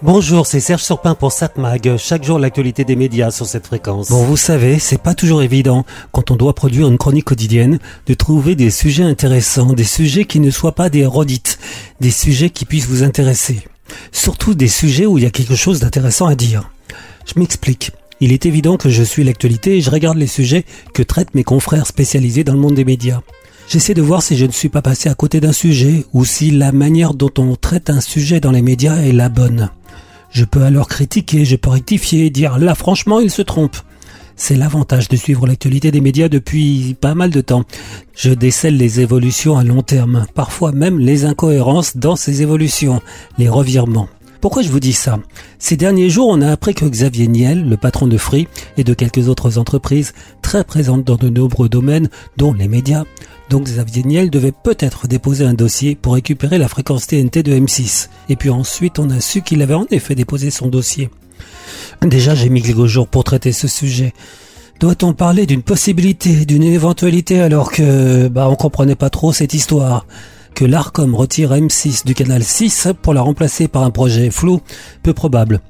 Bonjour, c'est Serge Surpin pour SatMag. Chaque jour, l'actualité des médias sur cette fréquence. Bon, vous savez, c'est pas toujours évident, quand on doit produire une chronique quotidienne, de trouver des sujets intéressants, des sujets qui ne soient pas des redites, des sujets qui puissent vous intéresser. Surtout des sujets où il y a quelque chose d'intéressant à dire. Je m'explique. Il est évident que je suis l'actualité et je regarde les sujets que traitent mes confrères spécialisés dans le monde des médias. J'essaie de voir si je ne suis pas passé à côté d'un sujet ou si la manière dont on traite un sujet dans les médias est la bonne. Je peux alors critiquer, je peux rectifier et dire là franchement il se trompe. C'est l'avantage de suivre l'actualité des médias depuis pas mal de temps. Je décèle les évolutions à long terme, parfois même les incohérences dans ces évolutions, les revirements. Pourquoi je vous dis ça? Ces derniers jours, on a appris que Xavier Niel, le patron de Free et de quelques autres entreprises très présentes dans de nombreux domaines, dont les médias, donc Xavier Niel devait peut-être déposer un dossier pour récupérer la fréquence TNT de M6. Et puis ensuite, on a su qu'il avait en effet déposé son dossier. Déjà, j'ai mis quelques jours pour traiter ce sujet. Doit-on parler d'une possibilité, d'une éventualité alors que, bah, on comprenait pas trop cette histoire? Que l'ARCOM retire M6 du canal 6 pour la remplacer par un projet flou, peu probable.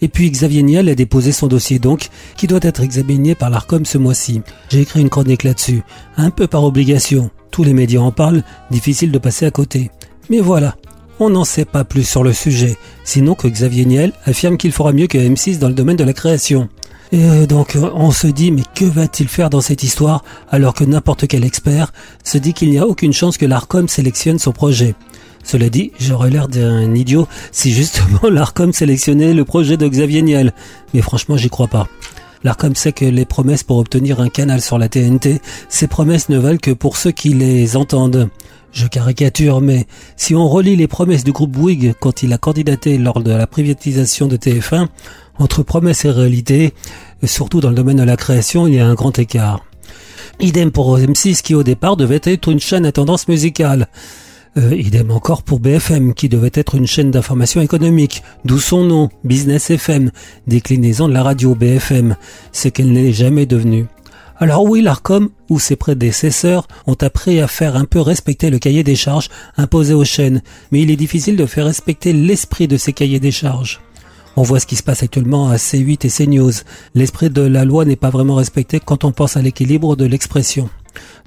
Et puis Xavier Niel a déposé son dossier donc, qui doit être examiné par l'ARCOM ce mois-ci. J'ai écrit une chronique là-dessus, un peu par obligation. Tous les médias en parlent, difficile de passer à côté. Mais voilà, on n'en sait pas plus sur le sujet, sinon que Xavier Niel affirme qu'il fera mieux que M6 dans le domaine de la création. Et euh, donc on se dit mais que va-t-il faire dans cette histoire alors que n'importe quel expert se dit qu'il n'y a aucune chance que l'ARCOM sélectionne son projet? Cela dit, j'aurais l'air d'un idiot si justement l'ARCOM sélectionnait le projet de Xavier Niel. Mais franchement, j'y crois pas. L'ARCOM sait que les promesses pour obtenir un canal sur la TNT, ces promesses ne valent que pour ceux qui les entendent. Je caricature, mais si on relit les promesses du groupe Bouygues quand il a candidaté lors de la privatisation de TF1, entre promesses et réalité, surtout dans le domaine de la création, il y a un grand écart. Idem pour M6 qui au départ devait être une chaîne à tendance musicale. Euh, idem encore pour BFM, qui devait être une chaîne d'information économique, d'où son nom, Business FM, déclinaison de la radio BFM, ce qu'elle n'est jamais devenue. Alors oui, l'ARCOM ou ses prédécesseurs ont appris à faire un peu respecter le cahier des charges imposé aux chaînes, mais il est difficile de faire respecter l'esprit de ces cahiers des charges. On voit ce qui se passe actuellement à C8 et CNews. L'esprit de la loi n'est pas vraiment respecté quand on pense à l'équilibre de l'expression.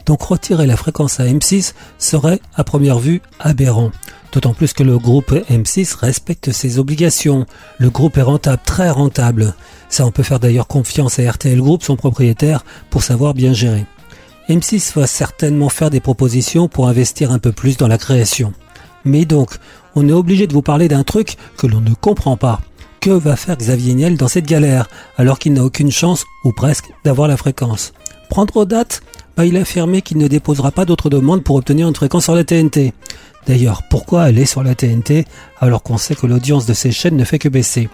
Donc retirer la fréquence à M6 serait à première vue aberrant. D'autant plus que le groupe M6 respecte ses obligations. Le groupe est rentable, très rentable. Ça on peut faire d'ailleurs confiance à RTL Group, son propriétaire, pour savoir bien gérer. M6 va certainement faire des propositions pour investir un peu plus dans la création. Mais donc, on est obligé de vous parler d'un truc que l'on ne comprend pas. Que va faire Xavier Niel dans cette galère, alors qu'il n'a aucune chance, ou presque, d'avoir la fréquence Prendre date bah, il a affirmé qu'il ne déposera pas d'autres demandes pour obtenir une fréquence sur la TNT. D'ailleurs, pourquoi aller sur la TNT alors qu'on sait que l'audience de ces chaînes ne fait que baisser?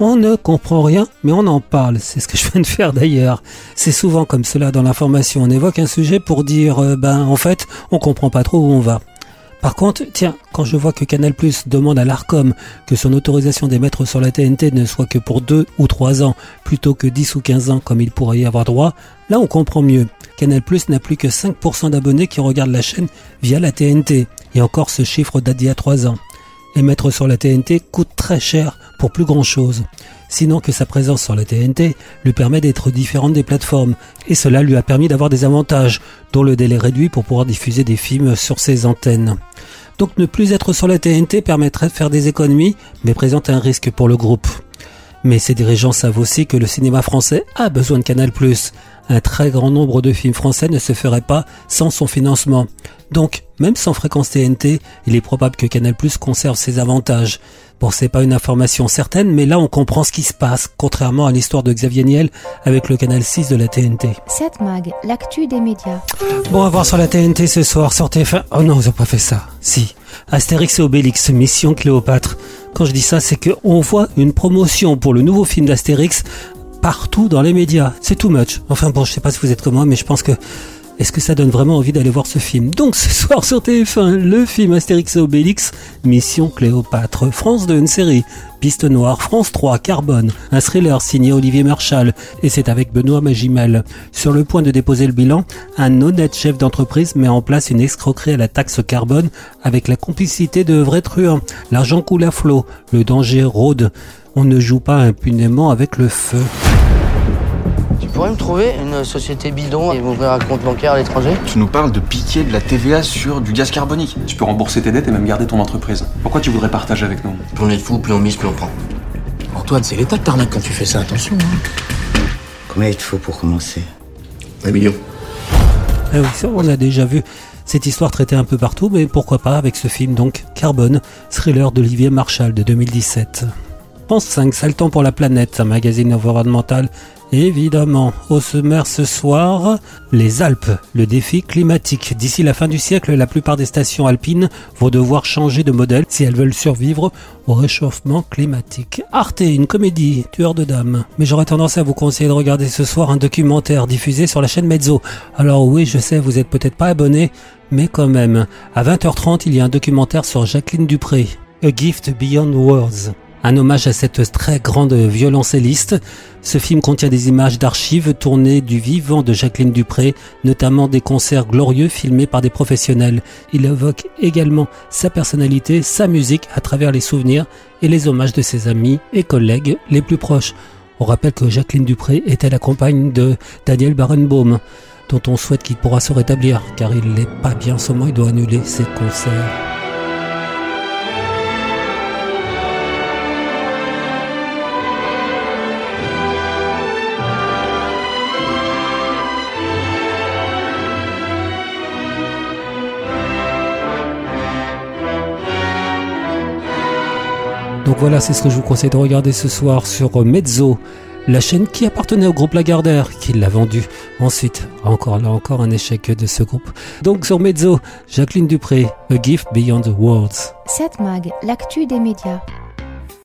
On ne comprend rien, mais on en parle. C'est ce que je viens de faire d'ailleurs. C'est souvent comme cela dans l'information. On évoque un sujet pour dire, euh, ben en fait, on comprend pas trop où on va. Par contre, tiens, quand je vois que Canal Plus demande à l'ARCOM que son autorisation d'émettre sur la TNT ne soit que pour 2 ou 3 ans plutôt que 10 ou 15 ans comme il pourrait y avoir droit, là on comprend mieux. Canal Plus n'a plus que 5% d'abonnés qui regardent la chaîne via la TNT, et encore ce chiffre date d'il y a 3 ans. Émettre sur la TNT coûte très cher pour plus grand chose. Sinon que sa présence sur la TNT lui permet d'être différente des plateformes, et cela lui a permis d'avoir des avantages, dont le délai réduit pour pouvoir diffuser des films sur ses antennes. Donc ne plus être sur la TNT permettrait de faire des économies, mais présente un risque pour le groupe. Mais ses dirigeants savent aussi que le cinéma français a besoin de Canal+. Un très grand nombre de films français ne se feraient pas sans son financement. Donc, même sans fréquence TNT, il est probable que Canal+ conserve ses avantages. Bon, c'est pas une information certaine, mais là on comprend ce qui se passe, contrairement à l'histoire de Xavier Niel avec le canal 6 de la TNT. 7 mag, l'actu des médias. Bon, à voir sur la TNT ce soir, sur TF1. Oh non, ils ont pas fait ça. Si. Astérix et Obélix, Mission Cléopâtre. Quand je dis ça, c'est qu'on voit une promotion pour le nouveau film d'Astérix partout dans les médias. C'est too much. Enfin bon, je sais pas si vous êtes comme moi, mais je pense que Est-ce que ça donne vraiment envie d'aller voir ce film? Donc ce soir sur TF1, le film Astérix et Obélix, Mission Cléopâtre, France 2, une série, Piste Noire, France 3, Carbone, un thriller signé Olivier Marchal, et c'est avec Benoît Magimel. Sur le point de déposer le bilan, un honnête chef d'entreprise met en place une escroquerie à la taxe carbone avec la complicité de vrais truands. L'argent coule à flot, le danger rôde. On ne joue pas impunément avec le feu. Tu pourrais me trouver une société bidon et m'ouvrir un compte bancaire à l'étranger? Tu nous parles de piquer de la TVA sur du gaz carbonique. Tu peux rembourser tes dettes et même garder ton entreprise. Pourquoi tu voudrais partager avec nous? Plus on est de fous, plus on mise, plus on prend. Antoine, c'est l'état de tarnaque quand tu fais ça, attention. Hein. Combien il te faut pour commencer? Un million. Ah oui, ça, on a déjà vu cette histoire traitée un peu partout, mais pourquoi pas avec ce film donc Carbone, thriller d'Olivier Marchal de 2017. France 5, sale temps pour la planète, un magazine environnemental Évidemment, au sommaire ce soir, les Alpes, le défi climatique. D'ici la fin du siècle, la plupart des stations alpines vont devoir changer de modèle si elles veulent survivre au réchauffement climatique. Arte, une comédie, tueur de dames. Mais j'aurais tendance à vous conseiller de regarder ce soir un documentaire diffusé sur la chaîne Mezzo. Alors oui, je sais, vous êtes peut-être pas abonné, mais quand même. À 20h30, il y a un documentaire sur Jacqueline Dupré. A Gift Beyond Words un hommage à cette très grande violoncelliste. Ce film contient des images d'archives tournées du vivant de Jacqueline Dupré, notamment des concerts glorieux filmés par des professionnels. Il évoque également sa personnalité, sa musique à travers les souvenirs et les hommages de ses amis et collègues les plus proches. On rappelle que Jacqueline Dupré était la compagne de Daniel Barenbaum, dont on souhaite qu'il pourra se rétablir, car il n'est pas bien, seulement il doit annuler ses concerts. Donc voilà, c'est ce que je vous conseille de regarder ce soir sur Mezzo, la chaîne qui appartenait au groupe Lagardère, qui l'a vendu ensuite. Encore là encore un échec de ce groupe. Donc sur Mezzo, Jacqueline Dupré, A Gift Beyond the Words. Cette mag, l'actu des médias.